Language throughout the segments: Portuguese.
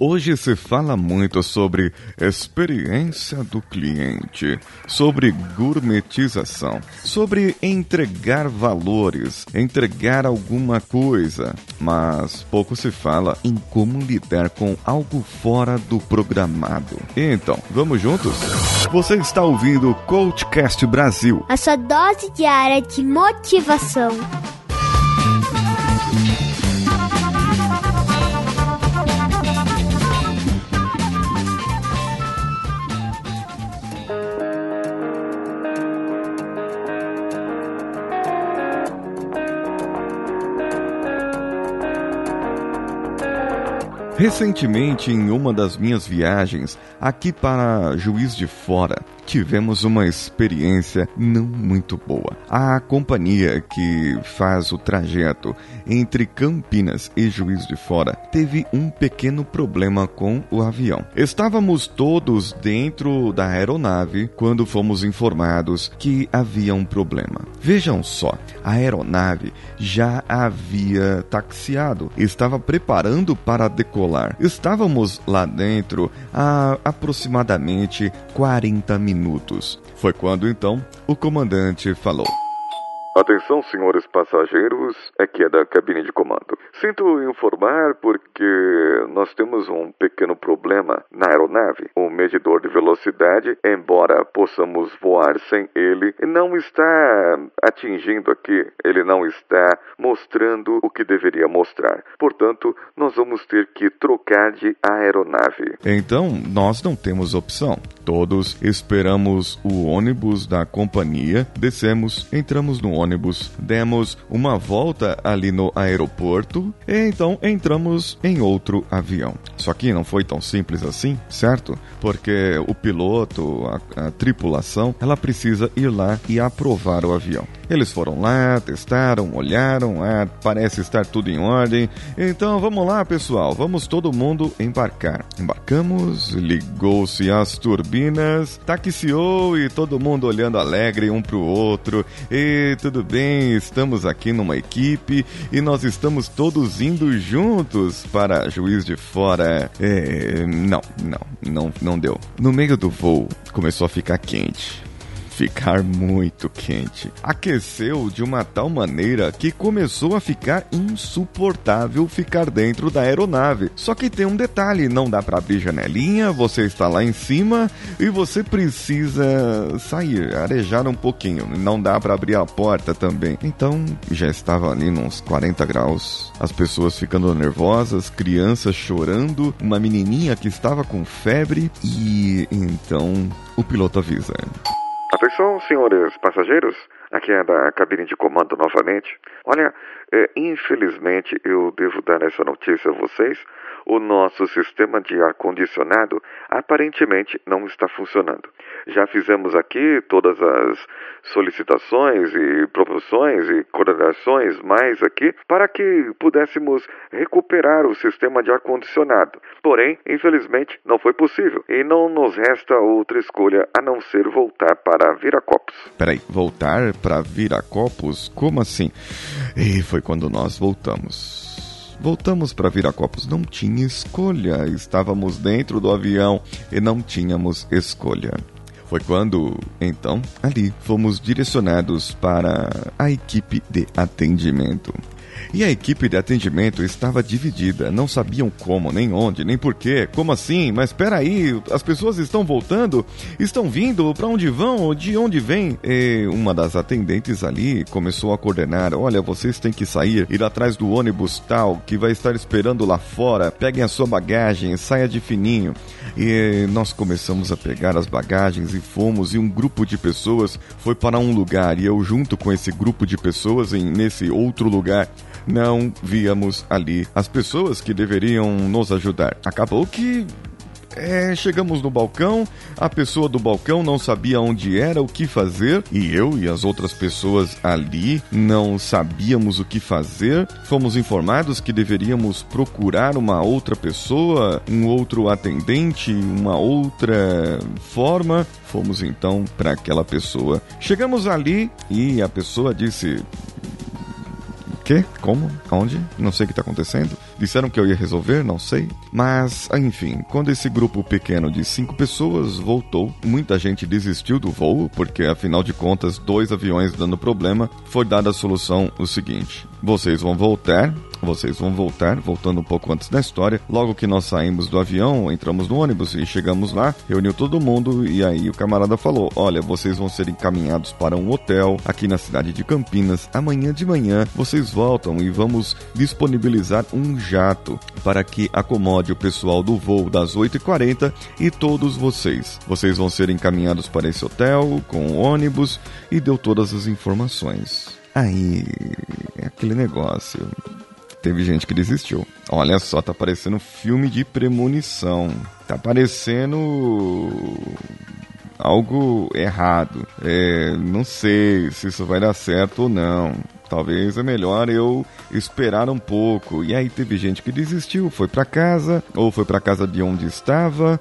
Hoje se fala muito sobre experiência do cliente, sobre gourmetização, sobre entregar valores, entregar alguma coisa, mas pouco se fala em como lidar com algo fora do programado. Então, vamos juntos? Você está ouvindo o Coachcast Brasil a sua dose diária de motivação. Recentemente, em uma das minhas viagens aqui para Juiz de Fora, tivemos uma experiência não muito boa. A companhia que faz o trajeto entre Campinas e Juiz de Fora teve um pequeno problema com o avião. Estávamos todos dentro da aeronave quando fomos informados que havia um problema. Vejam só, a aeronave já havia taxiado, estava preparando para decolar. Estávamos lá dentro há aproximadamente 40 minutos minutos. Foi quando então o comandante falou. Atenção, senhores passageiros, aqui é da cabine de comando. Sinto informar porque nós temos um pequeno problema na aeronave. O medidor de velocidade, embora possamos voar sem ele, não está atingindo aqui, ele não está mostrando o que deveria mostrar. Portanto, nós vamos ter que trocar de aeronave. Então, nós não temos opção. Todos esperamos o ônibus da companhia, descemos, entramos no ônibus, demos uma volta ali no aeroporto e então entramos em outro avião. Só que não foi tão simples assim, certo? Porque o piloto, a, a tripulação, ela precisa ir lá e aprovar o avião. Eles foram lá, testaram, olharam, ah, parece estar tudo em ordem. Então vamos lá, pessoal, vamos todo mundo embarcar. Embarcamos, ligou-se as turbinas, taxiou e todo mundo olhando alegre um para o outro. E tudo bem, estamos aqui numa equipe e nós estamos todos indo juntos para Juiz de Fora. É, não, não, não, não deu. No meio do voo começou a ficar quente ficar muito quente. Aqueceu de uma tal maneira que começou a ficar insuportável ficar dentro da aeronave. Só que tem um detalhe: não dá para abrir janelinha, você está lá em cima e você precisa sair, arejar um pouquinho. Não dá para abrir a porta também. Então já estava ali nos 40 graus, as pessoas ficando nervosas, crianças chorando, uma menininha que estava com febre e então o piloto avisa. Atenção, senhores passageiros, aqui é da cabine de comando novamente. Olha, é, infelizmente eu devo dar essa notícia a vocês. O nosso sistema de ar-condicionado aparentemente não está funcionando. Já fizemos aqui todas as solicitações e proporções e coordenações mais aqui para que pudéssemos recuperar o sistema de ar-condicionado. Porém, infelizmente, não foi possível e não nos resta outra escolha a não ser voltar para Viracopos. Peraí, voltar para Viracopos? Como assim? E foi quando nós voltamos. Voltamos para Viracopos. Não tinha escolha. Estávamos dentro do avião e não tínhamos escolha. Foi quando, então, ali fomos direcionados para a equipe de atendimento. E a equipe de atendimento estava dividida, não sabiam como, nem onde, nem porquê. Como assim? Mas espera aí, as pessoas estão voltando? Estão vindo? Para onde vão? De onde vêm? E uma das atendentes ali começou a coordenar: "Olha, vocês têm que sair, ir atrás do ônibus tal que vai estar esperando lá fora. Peguem a sua bagagem, saia de fininho." E nós começamos a pegar as bagagens e fomos e um grupo de pessoas foi para um lugar e eu junto com esse grupo de pessoas em nesse outro lugar não víamos ali as pessoas que deveriam nos ajudar. Acabou que é, chegamos no balcão, a pessoa do balcão não sabia onde era, o que fazer, e eu e as outras pessoas ali não sabíamos o que fazer. Fomos informados que deveríamos procurar uma outra pessoa, um outro atendente, uma outra forma. Fomos então para aquela pessoa. Chegamos ali e a pessoa disse: que? Como? Onde? Não sei o que está acontecendo. Disseram que eu ia resolver, não sei. Mas, enfim, quando esse grupo pequeno de cinco pessoas voltou, muita gente desistiu do voo, porque afinal de contas, dois aviões dando problema, foi dada a solução o seguinte: vocês vão voltar vocês vão voltar, voltando um pouco antes da história. Logo que nós saímos do avião, entramos no ônibus e chegamos lá, reuniu todo mundo e aí o camarada falou: Olha, vocês vão ser encaminhados para um hotel aqui na cidade de Campinas. Amanhã de manhã vocês voltam e vamos disponibilizar um jato para que acomode o pessoal do voo das 8h40 e todos vocês. Vocês vão ser encaminhados para esse hotel com o ônibus e deu todas as informações. Aí, aquele negócio teve gente que desistiu. Olha só, tá parecendo filme de premonição. Tá parecendo algo errado. É, não sei se isso vai dar certo ou não. Talvez é melhor eu esperar um pouco. E aí teve gente que desistiu, foi para casa ou foi para casa de onde estava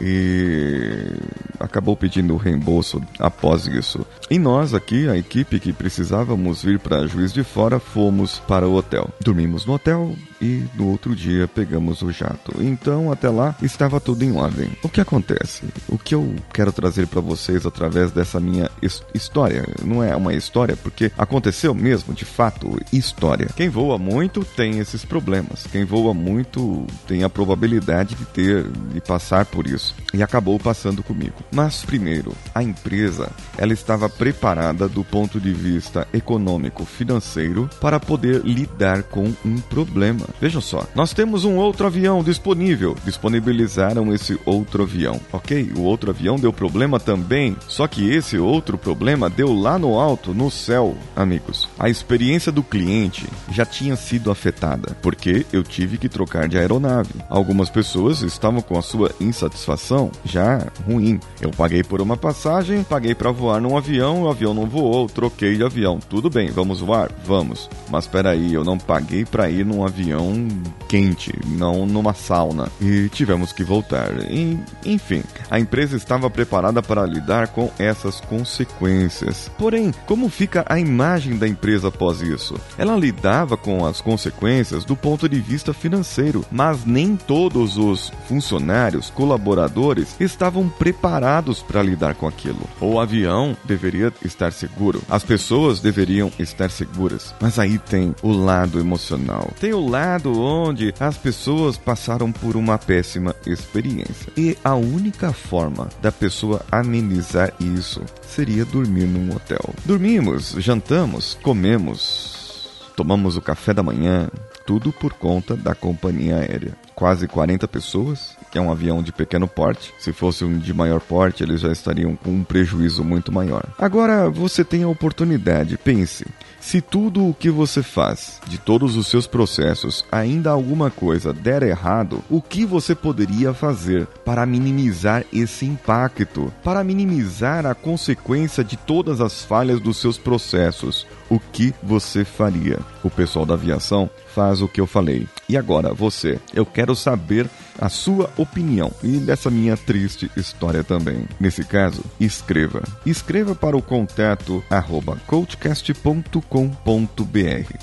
e acabou pedindo reembolso após isso. E nós aqui, a equipe que precisávamos vir para Juiz de Fora, fomos para o hotel. Dormimos no hotel e no outro dia pegamos o jato. Então, até lá estava tudo em ordem. O que acontece? O que eu quero trazer para vocês através dessa minha história, não é uma história porque aconteceu mesmo, de fato, história. Quem voa muito tem esses problemas. Quem voa muito tem a probabilidade de ter de passar por isso isso e acabou passando comigo. Mas primeiro, a empresa, ela estava preparada do ponto de vista econômico, financeiro para poder lidar com um problema. Vejam só, nós temos um outro avião disponível. Disponibilizaram esse outro avião, ok? O outro avião deu problema também, só que esse outro problema deu lá no alto, no céu, amigos. A experiência do cliente já tinha sido afetada, porque eu tive que trocar de aeronave. Algumas pessoas estavam com a sua insatisfação já ruim. Eu paguei por uma passagem, paguei para voar num avião, o avião não voou, troquei de avião. Tudo bem, vamos voar? Vamos. Mas peraí, eu não paguei para ir num avião quente, não numa sauna. E tivemos que voltar. E, enfim, a empresa estava preparada para lidar com essas consequências. Porém, como fica a imagem da empresa após isso? Ela lidava com as consequências do ponto de vista financeiro, mas nem todos os funcionários, colaboradores estavam preparados para lidar com aquilo. O avião deveria estar seguro, as pessoas deveriam estar seguras. Mas aí tem o lado emocional. Tem o lado onde as pessoas passaram por uma péssima experiência. E a única forma da pessoa amenizar isso seria dormir num hotel. Dormimos, jantamos, comemos, tomamos o café da manhã, tudo por conta da companhia aérea. Quase 40 pessoas, que é um avião de pequeno porte. Se fosse um de maior porte, eles já estariam com um prejuízo muito maior. Agora você tem a oportunidade, pense. Se tudo o que você faz, de todos os seus processos, ainda alguma coisa der errado, o que você poderia fazer para minimizar esse impacto? Para minimizar a consequência de todas as falhas dos seus processos? O que você faria? O pessoal da aviação faz o que eu falei. E agora, você, eu quero saber a sua opinião e dessa minha triste história também. Nesse caso, escreva. Escreva para o contato arroba coachcast.com.br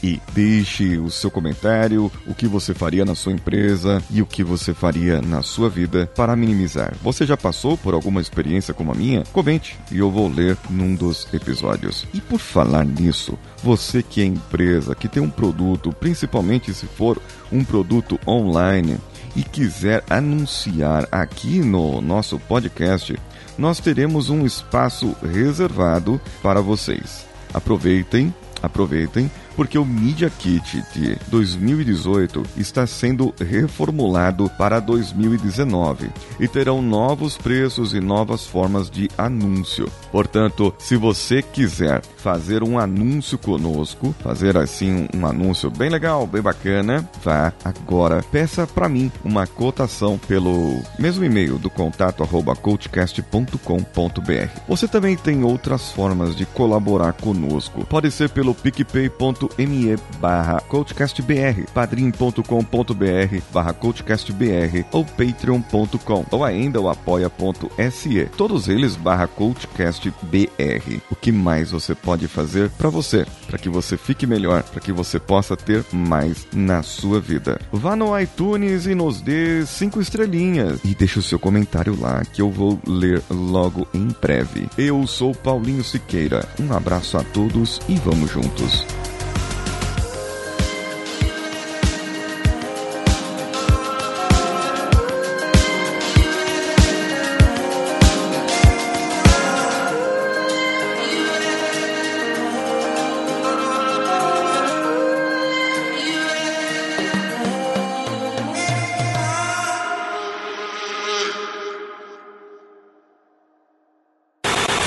e deixe o seu comentário, o que você faria na sua empresa e o que você faria na sua vida para minimizar. Você já passou por alguma experiência como a minha? Comente e eu vou ler num dos episódios. E por falar nisso, você que é empresa, que tem um produto, principalmente se for um produto online, e quiser anunciar aqui no nosso podcast, nós teremos um espaço reservado para vocês. Aproveitem, aproveitem porque o Media Kit de 2018 está sendo reformulado para 2019 e terão novos preços e novas formas de anúncio. Portanto, se você quiser fazer um anúncio conosco, fazer assim um anúncio bem legal, bem bacana, vá agora, peça para mim uma cotação pelo mesmo e-mail do contato arroba coachcast.com.br. Você também tem outras formas de colaborar conosco. Pode ser pelo picpay.com padrim.com.me barra coachcastbr, padrim.com.br barra coachcastbr ou patreon.com ou ainda o apoia.se, todos eles barra coachcastbr. O que mais você pode fazer para você, para que você fique melhor, para que você possa ter mais na sua vida? Vá no iTunes e nos dê cinco estrelinhas e deixe o seu comentário lá que eu vou ler logo em breve. Eu sou Paulinho Siqueira. Um abraço a todos e vamos juntos.